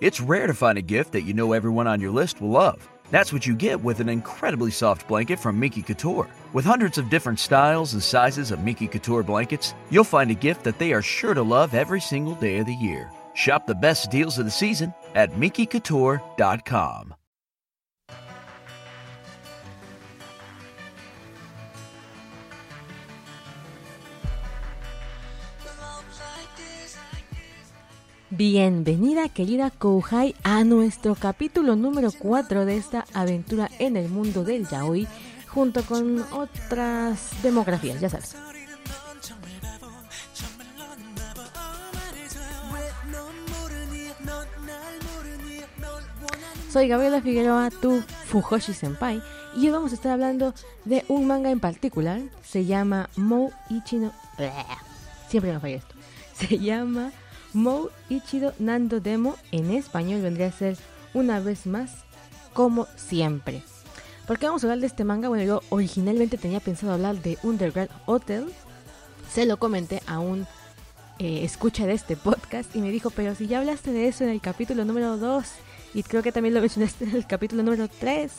It's rare to find a gift that you know everyone on your list will love. That's what you get with an incredibly soft blanket from Miki Couture. With hundreds of different styles and sizes of Miki Couture blankets, you'll find a gift that they are sure to love every single day of the year. Shop the best deals of the season at MikiCouture.com. Bienvenida querida Kouhai a nuestro capítulo número 4 de esta aventura en el mundo del yaoi junto con otras demografías, ya sabes. Soy Gabriela Figueroa, tu Fujoshi Senpai, y hoy vamos a estar hablando de un manga en particular. Se llama Mou Ichino. Siempre me falla esto. Se llama Mou Ichido Nando Demo. En español vendría a ser una vez más, como siempre. ¿Por qué vamos a hablar de este manga? Bueno, yo originalmente tenía pensado hablar de Underground Hotel. Se lo comenté a un eh, escucha de este podcast y me dijo, pero si ya hablaste de eso en el capítulo número 2 y creo que también lo mencionaste en el capítulo número 3.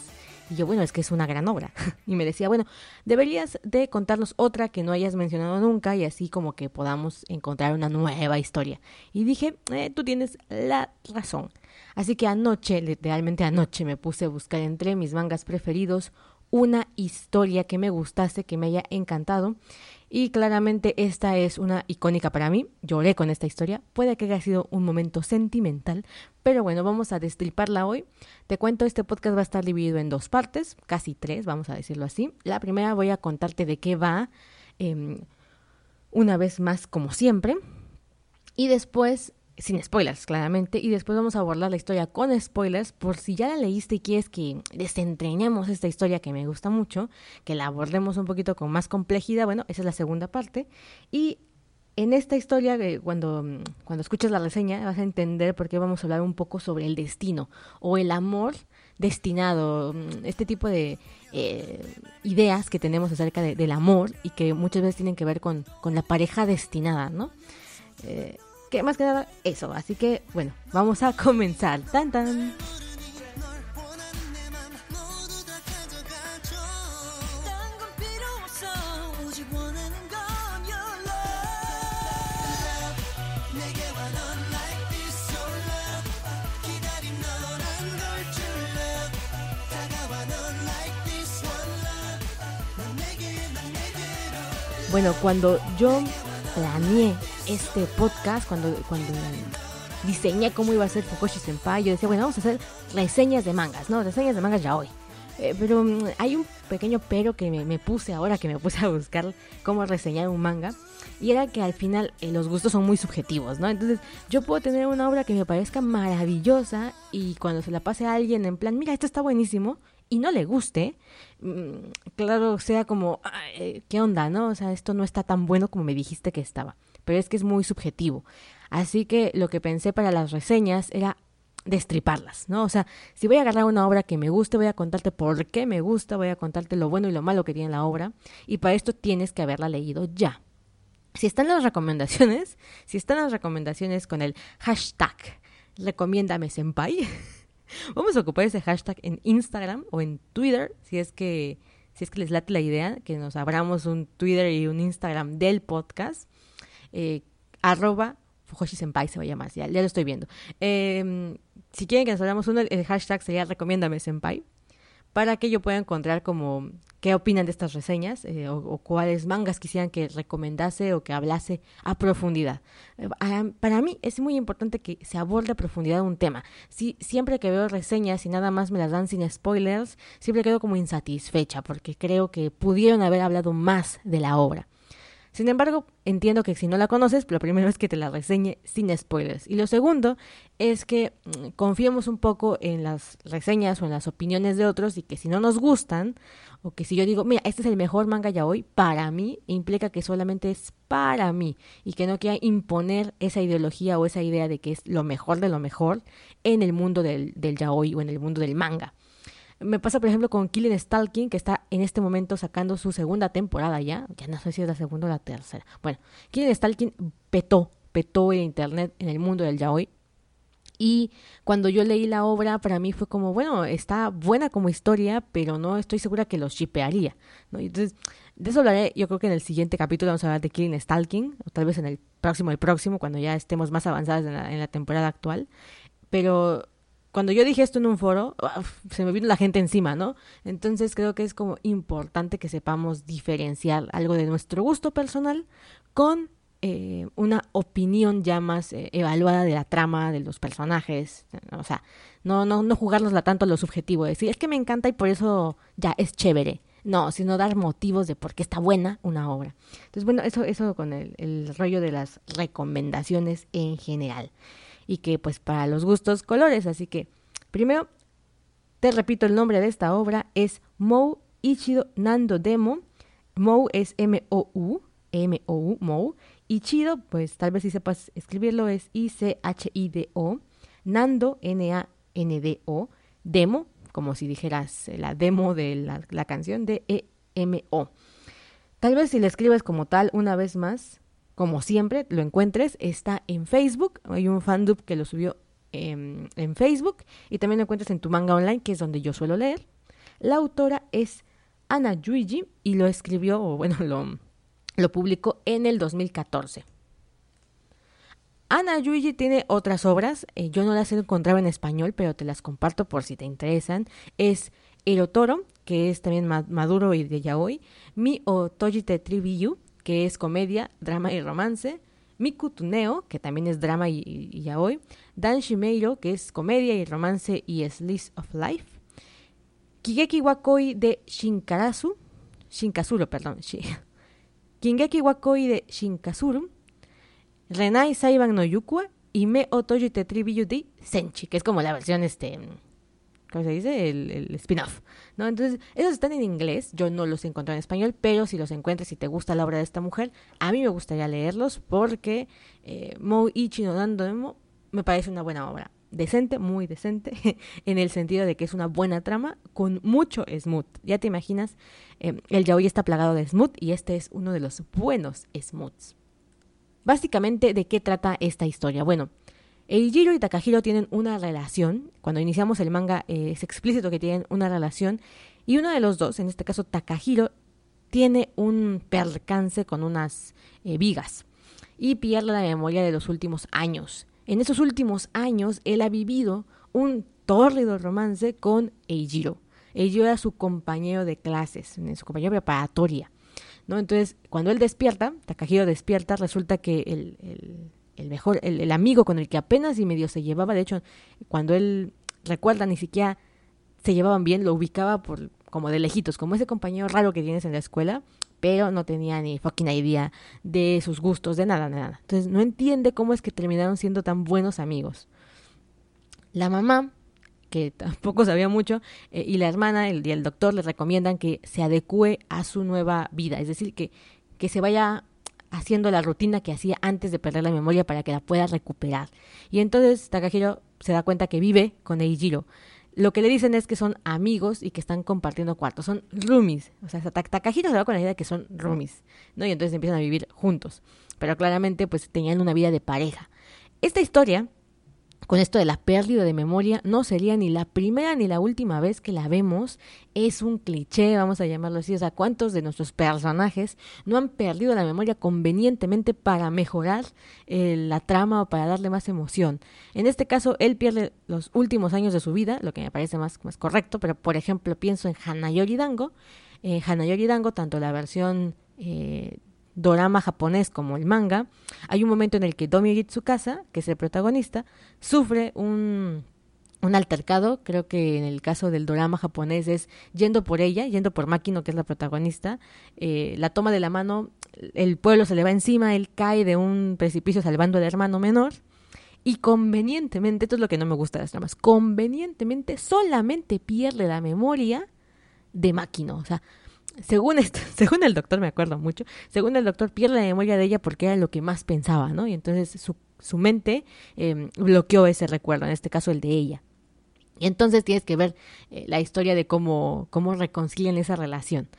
Y yo, bueno, es que es una gran obra. Y me decía, bueno, deberías de contarnos otra que no hayas mencionado nunca y así como que podamos encontrar una nueva historia. Y dije, eh, tú tienes la razón. Así que anoche, literalmente anoche, me puse a buscar entre mis mangas preferidos una historia que me gustase, que me haya encantado. Y claramente esta es una icónica para mí. Lloré con esta historia. Puede que haya sido un momento sentimental, pero bueno, vamos a destriparla hoy. Te cuento, este podcast va a estar dividido en dos partes, casi tres, vamos a decirlo así. La primera voy a contarte de qué va, em, una vez más como siempre. Y después sin spoilers, claramente, y después vamos a abordar la historia con spoilers, por si ya la leíste y quieres que desentrañemos esta historia que me gusta mucho, que la abordemos un poquito con más complejidad, bueno, esa es la segunda parte, y en esta historia, eh, cuando, cuando escuches la reseña, vas a entender por qué vamos a hablar un poco sobre el destino, o el amor destinado, mm, este tipo de eh, ideas que tenemos acerca del amor y que muchas veces tienen que ver con, con la pareja destinada, ¿no? Eh, que más que nada eso. Así que bueno, vamos a comenzar. Tan tan. Bueno, cuando yo planeé este podcast, cuando, cuando diseñé cómo iba a ser Fukoshi Senpai, yo decía, bueno, vamos a hacer reseñas de mangas, ¿no? Reseñas de mangas ya hoy. Eh, pero mm, hay un pequeño pero que me, puse ahora que me puse a buscar cómo reseñar un manga. Y era que al final eh, los gustos son muy subjetivos, ¿no? Entonces yo puedo tener una obra que me parezca maravillosa y cuando se la pase a alguien en plan, mira, esto está buenísimo, y no le guste, mm, claro, sea como, ¿qué onda, no? O sea, esto no está tan bueno como me dijiste que estaba pero es que es muy subjetivo. Así que lo que pensé para las reseñas era destriparlas, ¿no? O sea, si voy a agarrar una obra que me guste, voy a contarte por qué me gusta, voy a contarte lo bueno y lo malo que tiene la obra, y para esto tienes que haberla leído ya. Si están las recomendaciones, si están las recomendaciones con el hashtag recomiéndame senpai, vamos a ocupar ese hashtag en Instagram o en Twitter, si es que si es que les late la idea, que nos abramos un Twitter y un Instagram del podcast eh, arroba Fujoshi Senpai se va a llamar, ya, lo estoy viendo. Em, si quieren que nos hablamos uno, el hashtag sería recomiéndame Senpai, para que yo pueda encontrar como qué opinan de estas reseñas eh, o, cuáles mangas quisieran que recomendase o que hablase a profundidad. Eh, para mí es muy importante que se aborde a profundidad un tema. Si, siempre que veo reseñas y nada más me las dan sin spoilers, siempre quedo como insatisfecha porque creo que pudieron haber hablado más de la obra. Sin embargo, entiendo que si no la conoces, lo primero es que te la reseñe sin spoilers. Y lo segundo es que mm, confiemos un poco en las reseñas o en las opiniones de otros y que si no nos gustan, o que si yo digo, mira, este es el mejor manga ya hoy, para mí, implica que solamente es para mí y que no quiera imponer esa ideología o esa idea de que es lo mejor de lo mejor en el mundo del, del yaoi o en el mundo del manga. Me pasa, por ejemplo, con Killing Stalking, que está en este momento sacando su segunda temporada ya. Ya no sé si es la segunda o la tercera. Bueno, Killing Stalking petó, petó el internet en el mundo del yaoi. Y cuando yo leí la obra, para mí fue como, bueno, está buena como historia, pero no estoy segura que los shipearía. ¿no? Entonces, de eso hablaré, yo creo que en el siguiente capítulo vamos a hablar de Killing Stalking, o tal vez en el próximo, el próximo, cuando ya estemos más avanzadas en la, en la temporada actual. Pero cuando yo dije esto en un foro, se me vino la gente encima, ¿no? Entonces creo que es como importante que sepamos diferenciar algo de nuestro gusto personal con eh, una opinión ya más eh, evaluada de la trama, de los personajes, o sea, no, no, no jugárnosla tanto a lo subjetivo, decir, es que me encanta y por eso ya es chévere. No, sino dar motivos de por qué está buena una obra. Entonces, bueno, eso, eso con el rollo de las recomendaciones en general. Y que pues para los gustos, colores. Así que, primero, te repito el nombre de esta obra, es Mou Ichido Nando Demo. Mou es M-O-U, M-O-U, Mou. Ichido, pues tal vez si sepas escribirlo, es I-C-H-I-D-O. Nando, N-A-N-D-O. Demo, como si dijeras la demo de la, la canción de E-M-O. Tal vez si la escribes como tal una vez más, como siempre, lo encuentres, está en Facebook. Hay un fandub que lo subió en, Facebook y también lo encuentras en tu manga online, que es donde yo suelo leer. La autora es Ana Yuiji y lo escribió, o bueno, lo, publicó en el 2014. Ana Yuiji tiene otras obras, eh, yo no las he encontrado en español, pero te las comparto por si te interesan. Es Erotoro, que es también maduro y de yaoi, Mi o Tojite Tribiyu, que es comedia, drama y romance, Miku Tuneo, que también es drama y, y, yaoi, Dan Shimeiro, que es comedia y romance y slice of life, Kigeki Wakoi de Shinkarasu, Shinkazuro, perdón, Kingeki Wakoi de Shinkazuru, Renai Saiban no Yukua y Me Otoyo Tetribiyu de Senchi, que es como la versión, este, ¿cómo se dice? El, spin-off, ¿no? Entonces, esos están en inglés, yo no los encontré en español, pero si los encuentras y te gusta la obra de esta mujer, a mí me gustaría leerlos porque eh, Mou Ichi no Dando me parece una buena obra. Decente, muy decente, en el sentido de que es una buena trama con mucho smooth. Ya te imaginas, eh, el yaoi está plagado de smooth y este es uno de los buenos smooths. Básicamente, ¿de qué trata esta historia? Bueno, Eijiro y Takahiro tienen una relación. Cuando iniciamos el manga eh, es explícito que tienen una relación. Y uno de los dos, en este caso Takahiro, tiene un percance con unas eh, vigas y pierde la memoria de los últimos años. En esos últimos años, él ha vivido un tórrido romance con Eijiro. Eijiro era su compañero de clases, su compañero preparatoria. ¿no? Entonces, cuando él despierta, Takahiro despierta, resulta que el, el, el mejor, el, el, amigo con el que apenas y medio se llevaba, de hecho, cuando él recuerda ni siquiera se llevaban bien, lo ubicaba por como de lejitos, como ese compañero raro que tienes en la escuela, pero no tenía ni fucking idea de sus gustos, de nada, nada. Entonces no entiende cómo es que terminaron siendo tan buenos amigos. La mamá que tampoco sabía mucho, eh, y la hermana el, y el doctor le recomiendan que se adecue a su nueva vida, es decir, que, que se vaya haciendo la rutina que hacía antes de perder la memoria para que la pueda recuperar. Y entonces Takahiro se da cuenta que vive con Eijiro. Lo que le dicen es que son amigos y que están compartiendo cuartos, son roomies. O sea, Takahiro se va con la idea de que son roomies, ¿no? Y entonces empiezan a vivir juntos. Pero claramente, pues tenían una vida de pareja. Esta historia con esto de la pérdida de memoria, no sería ni la primera ni la última vez que la vemos. Es un cliché, vamos a llamarlo así. O sea, ¿cuántos de nuestros personajes no han perdido la memoria convenientemente para mejorar eh, la trama o para darle más emoción? En este caso, él pierde los últimos años de su vida, lo que me parece más, más correcto, pero por ejemplo, pienso en Hanayori Dango. Eh, Hanayori Dango, tanto la versión eh, dorama japonés como el manga, hay un momento en el que Domi Tsukasa, que es el protagonista, sufre un, un altercado, creo que en el caso del drama japonés es yendo por ella, yendo por Makino, que es la protagonista, eh, la toma de la mano, el pueblo se le va encima, él cae de un precipicio salvando al hermano menor, y convenientemente, esto es lo que no me gusta de las tramas, convenientemente solamente pierde la memoria de Makino, o sea, según según el doctor, me acuerdo mucho, según el doctor pierde la memoria de ella porque era lo que más pensaba, ¿no? Y entonces su, su mente eh, bloqueó ese recuerdo, en este caso el de ella. Y entonces tienes que ver eh, la historia de cómo, cómo reconcilian esa relación.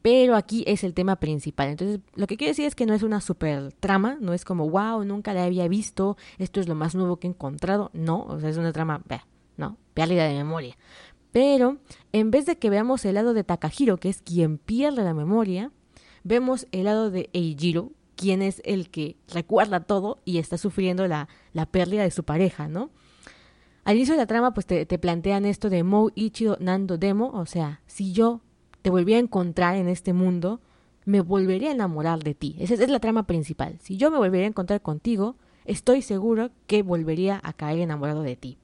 pero aquí es el tema principal. Entonces, lo que quiero decir es que no es una super trama, no es como, wow, nunca la había visto, esto es lo más nuevo que he encontrado. No, o sea, es una trama, no, pérdida de memoria. Pero en vez de que veamos el lado de Takahiro, que es quien pierde la memoria, vemos el lado de Eijiro, quien es el que recuerda todo y está sufriendo la, pérdida de su pareja, ¿no? Al inicio de la trama, pues te, te plantean esto de Mou Ichido Nando Demo, o sea, si yo te volví a encontrar en este mundo, me volvería a enamorar de ti. Esa es la trama principal. Si yo me volvería a encontrar contigo, estoy seguro que volvería a caer enamorado de ti.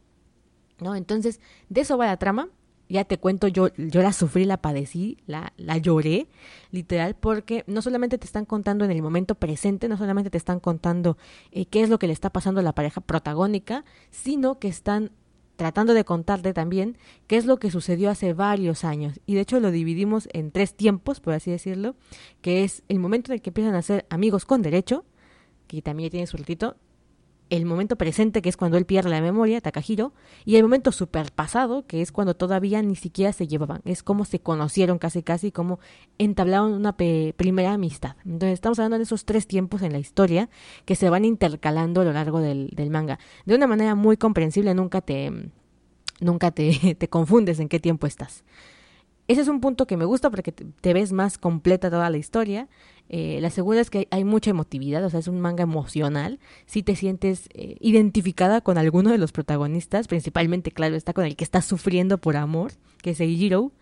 ¿No? Entonces, de eso va la trama. Ya te cuento, yo, yo la sufrí, la padecí, la, la lloré, literal, porque no solamente te están contando en el momento presente, no solamente te están contando eh, qué es lo que le está pasando a la pareja protagónica, sino que están tratando de contarte también qué es lo que sucedió hace varios años. Y de hecho lo dividimos en tres tiempos, por así decirlo, que es el momento en el que empiezan a ser amigos con derecho, que también tiene su ratito, el momento presente, que es cuando él pierde la memoria, Takahiro, y el momento pasado que es cuando todavía ni siquiera se llevaban. Es como se conocieron casi casi, como entablaron una primera amistad. Entonces estamos hablando de esos tres tiempos en la historia que se van intercalando a lo largo del, del manga. De una manera muy comprensible, nunca te, nunca te, te confundes en qué tiempo estás. Ese es un punto que me gusta porque te ves más completa toda la historia. Eh, la segunda es que hay mucha emotividad, o sea, es un manga emocional. Si te sientes eh, identificada con alguno de los protagonistas, principalmente, claro, está con el que está sufriendo por amor, que es Eijiro.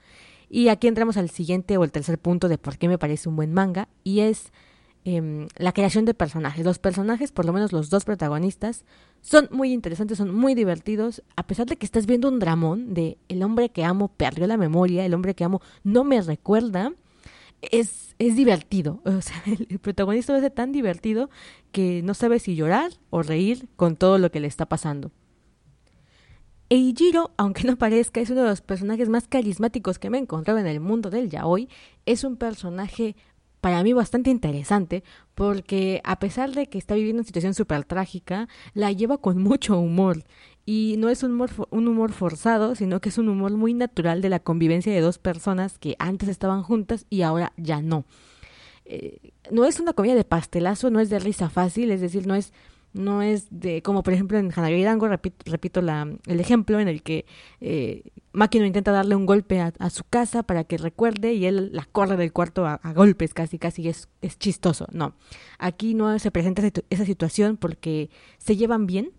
Y aquí entramos al siguiente o el tercer punto de por qué me parece un buen manga, y es em, la creación de personajes. Los personajes, por lo menos los dos protagonistas, son muy interesantes, son muy divertidos, a pesar de que estás viendo un dramón de el hombre que amo perdió la memoria, el hombre que amo no me recuerda es, es divertido. O sea, el, protagonista es tan divertido que no sabe si llorar o reír con todo lo que le está pasando. Eijiro, aunque no parezca, es uno de los personajes más carismáticos que me he encontrado en el mundo del yaoi. Es un personaje para mí bastante interesante porque a pesar de que está viviendo una situación súper trágica, la lleva con mucho humor y no es un humor, un humor forzado, sino que es un humor muy natural de la convivencia de dos personas que antes estaban juntas y ahora ya no. Eh, no es una comedia de pastelazo, no es de risa fácil, es decir, no es no es de como por ejemplo en Hanagiri Dango repito, repito la, el ejemplo en el que eh, Makino intenta darle un golpe a, su casa para que recuerde y él la corre del cuarto a, golpes casi casi es, es chistoso no aquí no se presenta esa situación porque se llevan bien.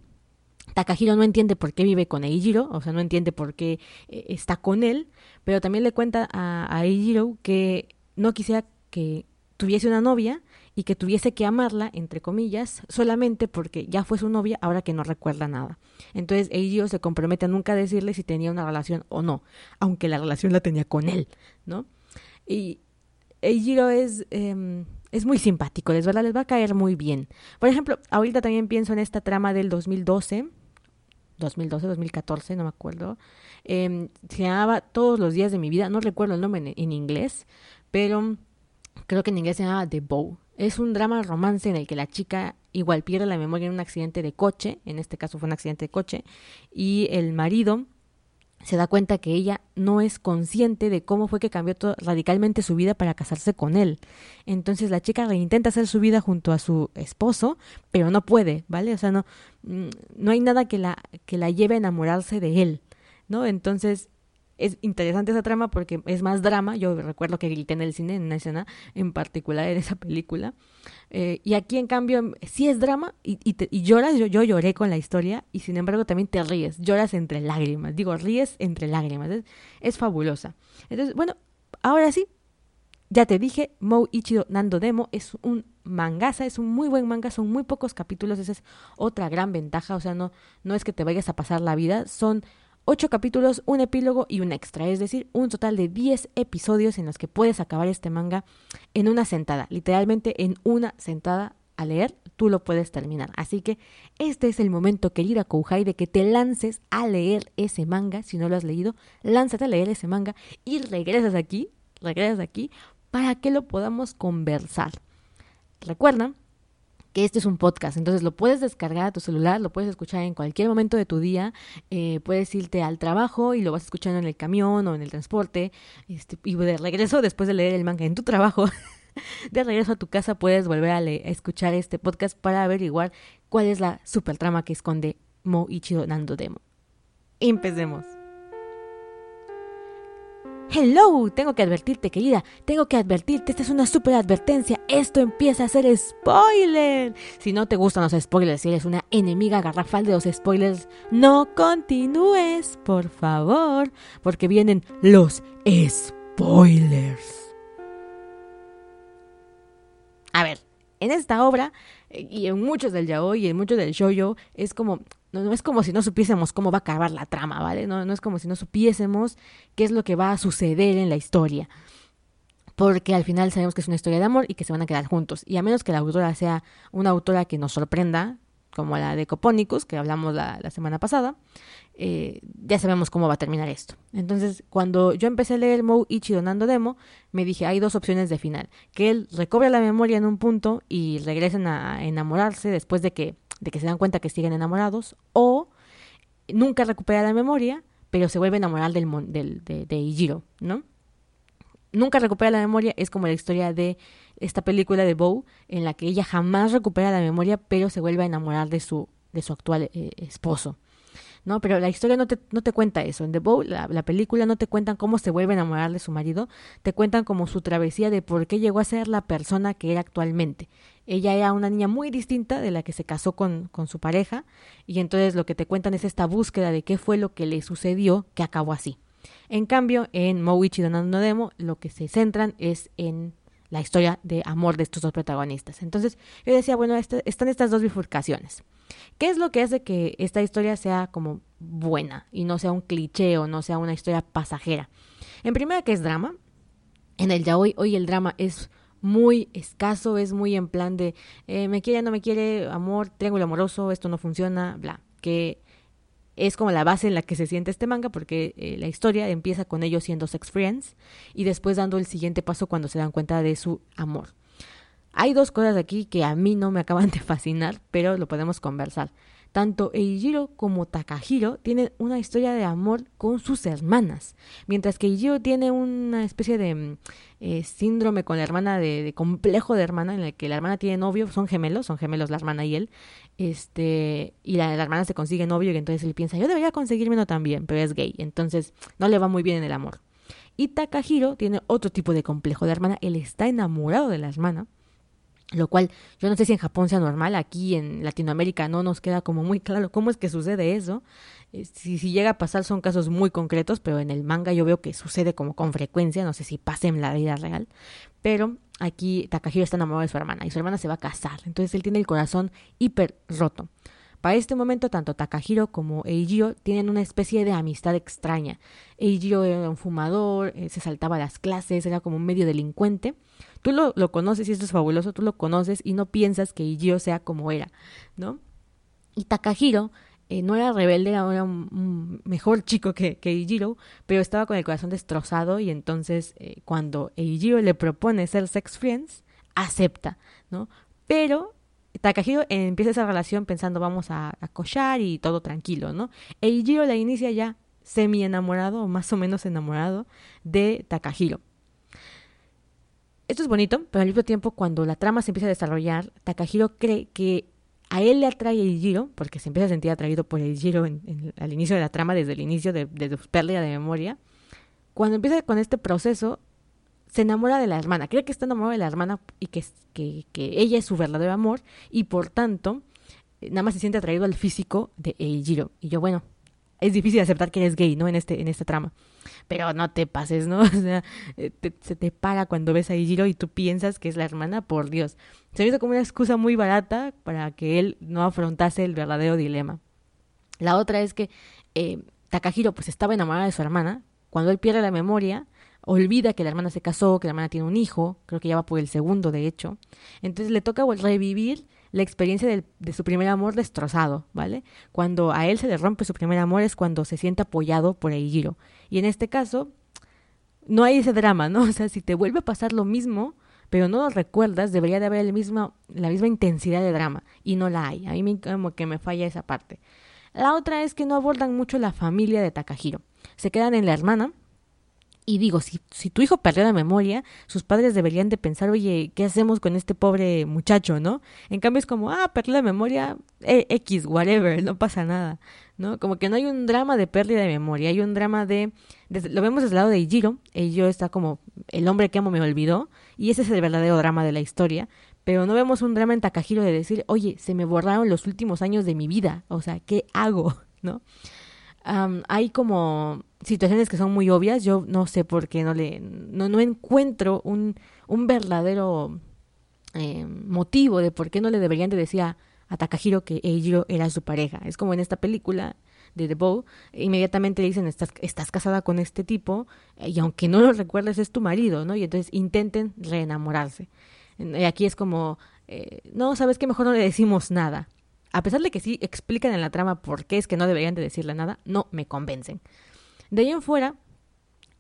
Takahiro no entiende por qué vive con Eijiro, o sea, no entiende por qué eh, está con él, pero también le cuenta a Eijiro que no quisiera que tuviese una novia y que tuviese que amarla, entre comillas, solamente porque ya fue su novia, ahora que no recuerda nada. Entonces Eijiro se compromete a nunca decirle si tenía una relación o no, aunque la relación la tenía con él, ¿no? Y Eijiro es... Eh, es muy simpático, les, ¿verdad? les va a caer muy bien. Por ejemplo, ahorita también pienso en esta trama del 2012, 2012, 2014, no me acuerdo. Eh, se llamaba Todos los días de mi vida, no recuerdo el nombre en, inglés, pero creo que en inglés se llamaba The Bow. Es un drama romance en el que la chica igual pierde la memoria en un accidente de coche, en este caso fue un accidente de coche, y el marido se da cuenta que ella no es consciente de cómo fue que cambió radicalmente su vida para casarse con él. Entonces la chica reintenta hacer su vida junto a su esposo, pero no puede, ¿vale? O sea, no, mm, no hay nada que la, que la lleve a enamorarse de él, ¿no? Entonces es interesante esa trama porque es más drama. Yo recuerdo que grité en el cine, en una escena en particular en esa película. Eh, y aquí, en cambio, sí es drama y, y, lloras. Yo, yo lloré con la historia y, sin embargo, también te ríes. Lloras entre lágrimas. Digo, ríes entre lágrimas. Es, es fabulosa. Entonces, bueno, ahora sí. Ya te dije, Mou Ichido Nando Demo es un mangasa, es un muy buen manga, son muy pocos capítulos, esa es otra gran ventaja, o sea, no, no es que te vayas a pasar la vida, son ocho capítulos, un epílogo y un extra, es decir, un total de 10 episodios en los que puedes acabar este manga en una sentada, literalmente en una sentada a leer, tú lo puedes terminar. Así que este es el momento, querida Kouhai, de que te lances a leer ese manga, si no lo has leído, lánzate a leer ese manga y regresas aquí, regresas aquí para que lo podamos conversar. Recuerda que este es un podcast, entonces lo puedes descargar a tu celular, lo puedes escuchar en cualquier momento de tu día, eh, puedes irte al trabajo y lo vas escuchando en el camión o en el transporte, este, y de regreso, después de leer el manga en tu trabajo, de regreso a tu casa puedes volver a, a, escuchar este podcast para averiguar cuál es la super trama que esconde Mo Ichido Nando Demo. Empecemos. Hello, tengo que advertirte, querida, tengo que advertirte, esta es una super advertencia, esto empieza a ser spoiler. Si no te gustan los spoilers, si eres una enemiga garrafal de los spoilers, no continúes, por favor, porque vienen los spoilers. A ver, en esta obra y en muchos del yaoi y en muchos del shoyo es como no, es como si no supiésemos cómo va a acabar la trama, ¿vale? No, no es como si no supiésemos qué es lo que va a suceder en la historia. Porque al final sabemos que es una historia de amor y que se van a quedar juntos. Y a menos que la autora sea una autora que nos sorprenda, como la de Copónicos, que hablamos la, la semana pasada, eh, ya sabemos cómo va a terminar esto. Entonces, cuando yo empecé a leer Mou Ichi Donando Demo, me dije, hay dos opciones de final. Que él recobre la memoria en un punto y regresen a enamorarse después de que de que se dan cuenta que siguen enamorados, o nunca recupera la memoria, pero se vuelve a enamorar del, del, de, de Ijiro, ¿no? Nunca recupera la memoria, es como la historia de esta película de Bow, en la que ella jamás recupera la memoria, pero se vuelve a enamorar de su, de su actual eh, esposo. ¿no? Pero la historia no te, no te cuenta eso. En The Bow, la, la, película, no te cuentan cómo se vuelve a enamorar de su marido, te cuentan como su travesía de por qué llegó a ser la persona que era actualmente. Ella era una niña muy distinta de la que se casó con, con su pareja, y entonces lo que te cuentan es esta búsqueda de qué fue lo que le sucedió que acabó así. En cambio, en Moichi Donando Demo, lo que se centran es en la historia de amor de estos dos protagonistas. Entonces, yo decía, bueno, este, están estas dos bifurcaciones. ¿Qué es lo que hace que esta historia sea como buena y no sea un cliché o no sea una historia pasajera? En primera que es drama. En el ya hoy, hoy el drama es muy escaso, es muy en plan de eh, me quiere, no me quiere, amor, triángulo amoroso, esto no funciona, bla. Que es como la base en la que se siente este manga porque eh, la historia empieza con ellos siendo sex friends y después dando el siguiente paso cuando se dan cuenta de su amor. Hay dos cosas aquí que a mí no me acaban de fascinar, pero lo podemos conversar. Tanto Eijiro como Takahiro tienen una historia de amor con sus hermanas, mientras que Eijiro tiene una especie de mm, eh, síndrome con la hermana, de, de, complejo de hermana, en el que la hermana tiene novio, son gemelos, son gemelos la hermana y él, este, y la, la hermana se consigue novio y entonces él piensa, yo debería conseguirme uno también, pero es gay, entonces no le va muy bien en el amor. Y Takahiro tiene otro tipo de complejo de hermana, él está enamorado de la hermana, lo cual yo no sé si en Japón sea normal, aquí en Latinoamérica no nos queda como muy claro cómo es que sucede eso. Si, si, llega a pasar son casos muy concretos, pero en el manga yo veo que sucede como con frecuencia, no sé si pase en la vida real, pero aquí Takahiro está enamorado de su hermana y su hermana se va a casar, entonces él tiene el corazón hiper roto. Para este momento, tanto Takahiro como Eijiro tienen una especie de amistad extraña. Eijiro era un fumador, eh, se saltaba las clases, era como un medio delincuente. Tú lo, lo, conoces y esto es fabuloso, tú lo conoces y no piensas que Eijiro sea como era, ¿no? Y Takahiro eh, no era rebelde, era un, un mejor chico que, que, Eijiro, pero estaba con el corazón destrozado y entonces eh, cuando Eijiro le propone ser sex friends, acepta, ¿no? Pero Takahiro empieza esa relación pensando vamos a, a y todo tranquilo, ¿no? Eijiro la inicia ya semi enamorado o más o menos enamorado de Takahiro. Esto es bonito, pero al mismo tiempo cuando la trama se empieza a desarrollar, Takahiro cree que a él le atrae Eijiro, porque se empieza a sentir atraído por en, al inicio de la trama, desde el inicio de, de su pérdida de memoria. Cuando empieza con este proceso, se enamora de la hermana, cree que está enamorado de la hermana y que, que, que ella es su verdadero amor y por tanto nada más se siente atraído al físico de Eijiro. Y yo, bueno, es difícil aceptar que eres gay, ¿no? En este en esta trama. Pero no te pases, ¿no? O sea, te, se te para cuando ves a Eijiro y tú piensas que es la hermana, por Dios. Se me hizo como una excusa muy barata para que él no afrontase el verdadero dilema. La otra es que eh, Takahiro pues estaba enamorado de su hermana. Cuando él pierde la memoria, olvida que la hermana se casó, que la hermana tiene un hijo, creo que ya va por el segundo de hecho. Entonces le toca revivir la experiencia de, su primer amor destrozado, ¿vale? Cuando a él se le rompe su primer amor es cuando se siente apoyado por Eijiro. Y en este caso, no hay ese drama, ¿no? O sea, si te vuelve a pasar lo mismo, pero no lo recuerdas, debería de haber el mismo, la misma intensidad de drama, y no la hay. A mí me, como que me falla esa parte. La otra es que no abordan mucho la familia de Takahiro. Se quedan en la hermana, y digo, si, si tu hijo perdió la memoria, sus padres deberían de pensar, oye, ¿qué hacemos con este pobre muchacho, no? En cambio es como, ah, perdió la memoria, eh, X, whatever, no pasa nada, ¿no? Como que no hay un drama de pérdida de memoria, hay un drama de, lo vemos desde el lado de Ijiro, Ijiro está como, el hombre que amo me olvidó, y ese es el verdadero drama de la historia, pero no vemos un drama en Takahiro de decir, oye, se me borraron los últimos años de mi vida, o sea, ¿qué hago, no? hay como situaciones que son muy obvias. Yo no sé por qué no le no, no encuentro un, un verdadero eh, motivo de por qué no le deberían de decir a, Takahiro que Eijiro era su pareja. Es como en esta película de The Bow, inmediatamente le dicen estás, estás casada con este tipo y aunque no lo recuerdes es tu marido, ¿no? Y entonces intenten reenamorarse. Y aquí es como, eh, no, sabes que mejor no le decimos nada a pesar de que sí explican en la trama por qué es que no deberían de decirle nada, no me convencen. De ahí en fuera,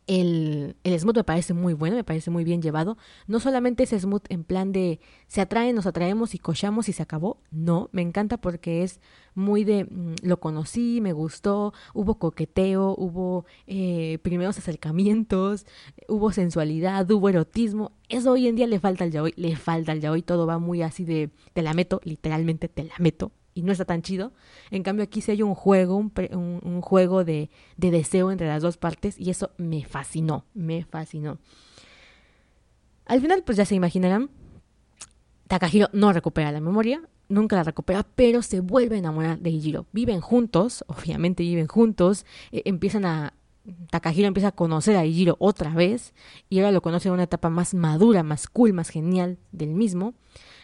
el, el smooth me parece muy bueno, me parece muy bien llevado. No solamente ese smooth en plan de se atraen, nos atraemos y cochamos y se acabó. No, me encanta porque es muy de mm, lo conocí, me gustó, hubo coqueteo, hubo eh, primeros acercamientos, hubo sensualidad, hubo erotismo. Eso hoy en día le falta al yaoi, le falta al yaoi, todo va muy así de te la meto, literalmente te la meto y no está tan chido. En cambio aquí sí hay un juego, un, un, juego de, de, deseo entre las dos partes y eso me fascinó, me fascinó. Al final pues ya se imaginarán, Takahiro no recupera la memoria, nunca la recupera, pero se vuelve a enamorar de Ijiro. Viven juntos, obviamente viven juntos, e, empiezan a... Takahiro empieza a conocer a Ijiro otra vez y ahora lo conoce en una etapa más madura, más cool, más genial del mismo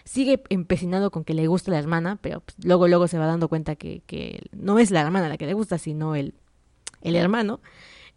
sigue empecinado con que le gusta la hermana, pero pues, luego luego se va dando cuenta que, que, no es la hermana la que le gusta, sino el, el hermano.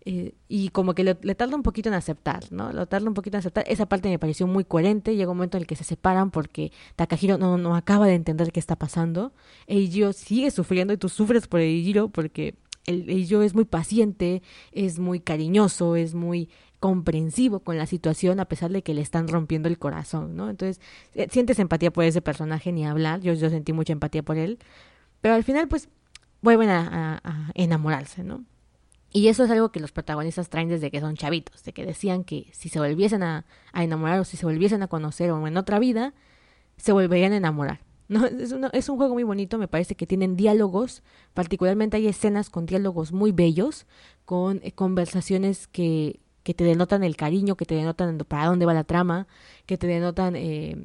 Eh, y como que le, tarda un poquito en aceptar, ¿no? Lo tarda un poquito en aceptar. Esa parte me pareció muy coherente. Llega un momento en el que se separan porque Takahiro no, no acaba de entender qué está pasando. Eijiro sigue sufriendo y tú sufres por Eijiro porque el es muy paciente, es muy cariñoso, es muy comprensivo con la situación a pesar de que le están rompiendo el corazón, ¿no? Entonces, eh, sientes empatía por ese personaje ni hablar, yo, yo sentí mucha empatía por él, pero al final pues vuelven a, enamorarse, ¿no? Y eso es algo que los protagonistas traen desde que son chavitos, de que decían que si se volviesen a, enamorar o si se volviesen a conocer o en otra vida, se volverían a enamorar. ¿no? Es, es, un juego muy bonito, me parece que tienen diálogos, particularmente hay escenas con diálogos muy bellos, con eh, conversaciones que que te denotan el cariño, que te denotan para dónde va la trama, que te denotan... Eh,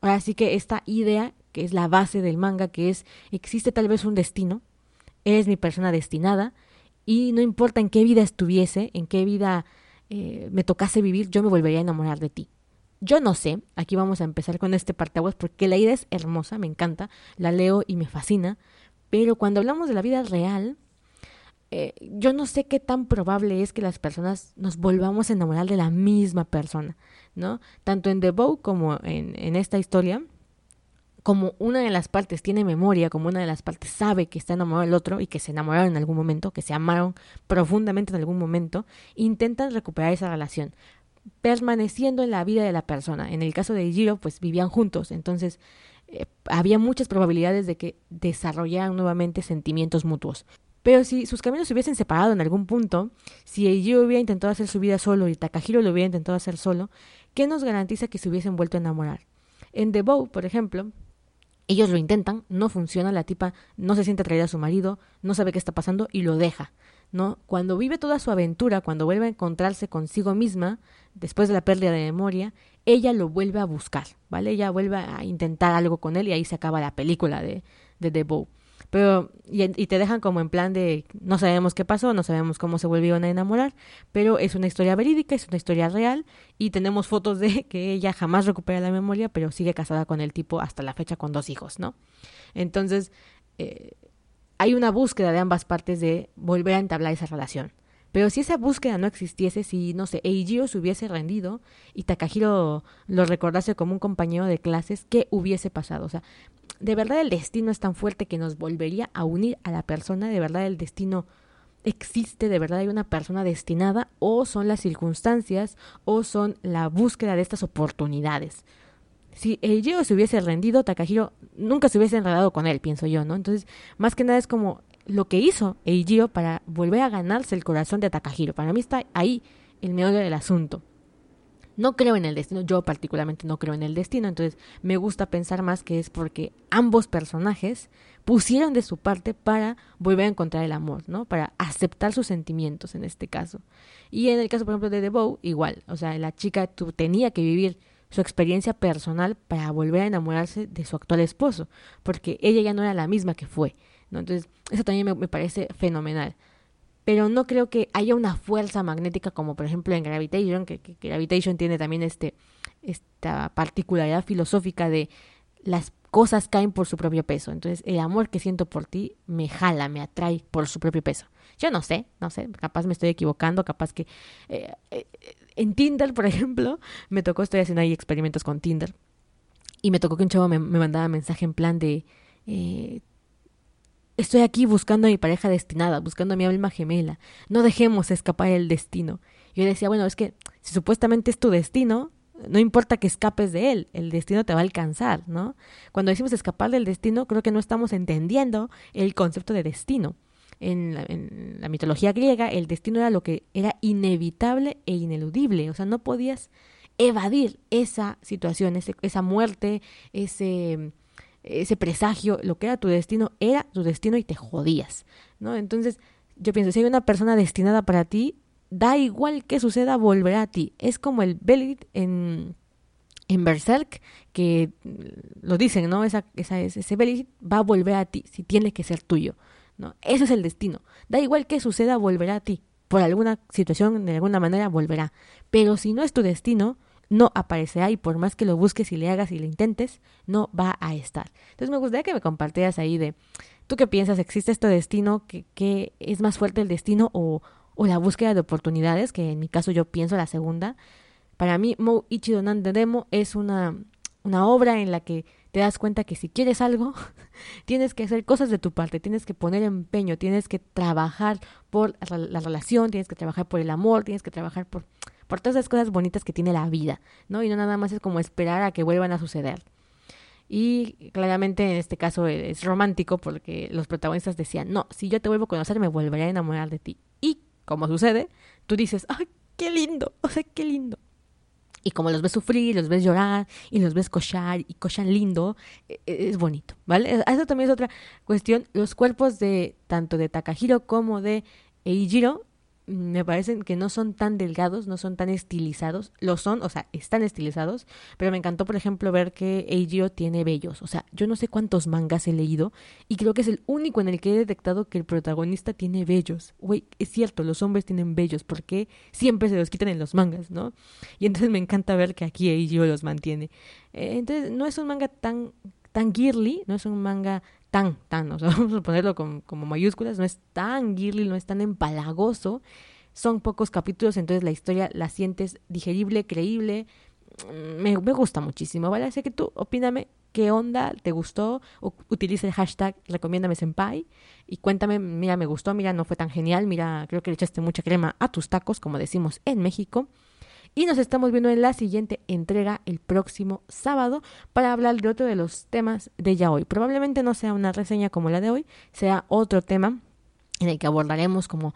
ahora sí que esta idea, que es la base del manga, que es, existe tal vez un destino, eres mi persona destinada, y no importa en qué vida estuviese, en qué vida eh, me tocase vivir, yo me volvería a enamorar de ti. Yo no sé, aquí vamos a empezar con este parteaguas porque la idea es hermosa, me encanta, la leo y me fascina, pero cuando hablamos de la vida real, eh, yo no sé qué tan probable es que las personas nos volvamos a enamorar de la misma persona, ¿no? Tanto en The Bow como en, en esta historia, como una de las partes tiene memoria, como una de las partes sabe que está enamorado del otro y que se enamoraron en algún momento, que se amaron profundamente en algún momento, intentan recuperar esa relación, permaneciendo en la vida de la persona. En el caso de Jiro, pues vivían juntos, entonces eh, había muchas probabilidades de que desarrollaran nuevamente sentimientos mutuos. Pero si sus caminos se hubiesen separado en algún punto, si Eijiro hubiera intentado hacer su vida solo y Takahiro lo hubiera intentado hacer solo, ¿qué nos garantiza que se hubiesen vuelto a enamorar? En The Bow, por ejemplo, ellos lo intentan, no funciona, la tipa no se siente atraída a su marido, no sabe qué está pasando y lo deja, ¿no? Cuando vive toda su aventura, cuando vuelve a encontrarse consigo misma, después de la pérdida de memoria, ella lo vuelve a buscar, ¿vale? Ella vuelve a intentar algo con él y ahí se acaba la película de, de The Bow. Pero, y, te dejan como en plan de no sabemos qué pasó, no sabemos cómo se volvieron a enamorar, pero es una historia verídica, es una historia real y tenemos fotos de que ella jamás recupera la memoria, pero sigue casada con el tipo hasta la fecha con dos hijos, ¿no? Entonces, eh, hay una búsqueda de ambas partes de volver a entablar esa relación. Pero si esa búsqueda no existiese, si, no sé, Eijiro se hubiese rendido y Takahiro lo recordase como un compañero de clases, ¿qué hubiese pasado? O sea, de verdad el destino es tan fuerte que nos volvería a unir a la persona, de verdad el destino existe de verdad hay una persona destinada o son las circunstancias o son la búsqueda de estas oportunidades. Si Eijiro se hubiese rendido, Takahiro nunca se hubiese enredado con él, pienso yo, ¿no? Entonces, más que nada es como lo que hizo Eijiro para volver a ganarse el corazón de Takahiro. Para mí está ahí el meollo del asunto. No creo en el destino, yo particularmente no creo en el destino, entonces me gusta pensar más que es porque ambos personajes pusieron de su parte para volver a encontrar el amor, ¿no? Para aceptar sus sentimientos en este caso. Y en el caso, por ejemplo, de The igual, o sea, la chica tenía que vivir su experiencia personal para volver a enamorarse de su actual esposo, porque ella ya no era la misma que fue, ¿no? Entonces, eso también me parece fenomenal pero no creo que haya una fuerza magnética como por ejemplo en Gravitation, que, Gravitation tiene también este, esta particularidad filosófica de las cosas caen por su propio peso. Entonces el amor que siento por ti me jala, me atrae por su propio peso. Yo no sé, no sé, capaz me estoy equivocando, capaz que... Eh, eh, en Tinder, por ejemplo, me tocó, estoy haciendo ahí experimentos con Tinder, y me tocó que un chavo me, mandaba mensaje en plan de... Eh, Estoy aquí buscando a mi pareja destinada, buscando a mi alma gemela. No dejemos escapar el destino. Yo decía, bueno, es que si supuestamente es tu destino, no importa que escapes de él, el destino te va a alcanzar, ¿no? Cuando decimos escapar del destino, creo que no estamos entendiendo el concepto de destino. En la, en la mitología griega, el destino era lo que era inevitable e ineludible, o sea, no podías evadir esa situación, ese, esa muerte, ese ese presagio, lo que era tu destino, era tu destino y te jodías, ¿no? Entonces, yo pienso, si hay una persona destinada para ti, da igual que suceda, volverá a ti. Es como el Belit en, en Berserk, que lo dicen, ¿no? Esa, esa, ese Belit va a volver a ti, si tiene que ser tuyo, ¿no? Eso es el destino. Da igual que suceda, volverá a ti. Por alguna situación, de alguna manera, volverá. Pero si no es tu destino, no aparecerá y por más que lo busques y le hagas y le intentes, no va a estar. Entonces me gustaría que me compartieras ahí de, ¿tú qué piensas? ¿Existe este destino? que, es más fuerte el destino o, o, la búsqueda de oportunidades? Que en mi caso yo pienso la segunda. Para mí, Mo Ichido Demo es una, una obra en la que te das cuenta que si quieres algo, tienes que hacer cosas de tu parte, tienes que poner empeño, tienes que trabajar por la relación, tienes que trabajar por el amor, tienes que trabajar por por todas esas cosas bonitas que tiene la vida, ¿no? Y no nada más es como esperar a que vuelvan a suceder. Y claramente en este caso es romántico porque los protagonistas decían, no, si yo te vuelvo a conocer me volveré a enamorar de ti. Y como sucede, tú dices, ay, qué lindo, o sea, qué lindo. Y como los ves sufrir, los ves llorar y los ves cochar y cochan lindo, e, e, es bonito, ¿vale? Eso también es otra cuestión. Los cuerpos de tanto de Takahiro como de Eijiro me parecen que no son tan delgados, no son tan estilizados, lo son, o sea, están estilizados, pero me encantó, por ejemplo, ver que Eijiro tiene vellos, o sea, yo no sé cuántos mangas he leído y creo que es el único en el que he detectado que el protagonista tiene vellos. Güey, es cierto, los hombres tienen vellos, porque siempre se los quitan en los mangas, ¿no? Y entonces me encanta ver que aquí Eijiro los mantiene. Eh, entonces, no es un manga tan tan girly, no es un manga tan, tan, o sea, vamos a ponerlo como mayúsculas, no es tan girly, no es tan empalagoso, son pocos capítulos, entonces la historia la sientes digerible, creíble, me, me gusta muchísimo, ¿vale? Así que tú opíname qué onda, te gustó, utiliza el hashtag recomiéndame senpai y cuéntame, mira, me gustó, mira, no fue tan genial, mira, creo que le echaste mucha crema a tus tacos, como decimos en México. Y nos estamos viendo en la siguiente entrega el próximo sábado para hablar de otro de los temas de ya hoy. Probablemente no sea una reseña como la de hoy, sea otro tema en el que abordaremos como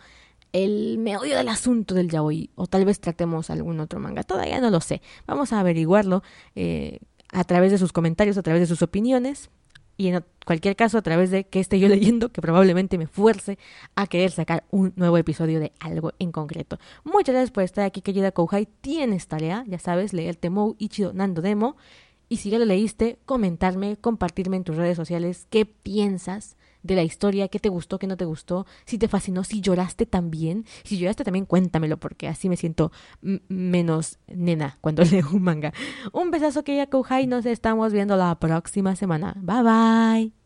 el meollo del asunto del yaoi o tal vez tratemos algún otro manga. Todavía no lo sé. Vamos a averiguarlo eh, a través de sus comentarios, a través de sus opiniones y en cualquier caso a través de que esté yo leyendo que probablemente me fuerce a querer sacar un nuevo episodio de algo en concreto. Muchas gracias por estar aquí, querida Kouhai. Tienes tarea, ya sabes, leer Temou Ichido Nando Demo. Y si ya lo leíste, comentarme, compartirme en tus redes sociales qué piensas de la historia, qué te gustó, qué no te gustó, si te fascinó, si lloraste también. Si lloraste también, cuéntamelo, porque así me siento menos nena cuando leo un manga. Un besazo, que ya y nos estamos viendo la próxima semana. Bye bye.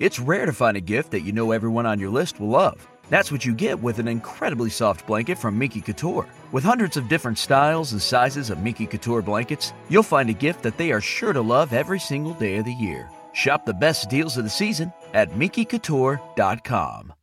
It's rare to find a gift that you know everyone on your list will love. That's what you get with an incredibly soft blanket from Miki Couture. With hundreds of different styles and sizes of Miki Couture blankets, you'll find a gift that they are sure to love every single day of the year. Shop the best deals of the season at MikiCouture.com.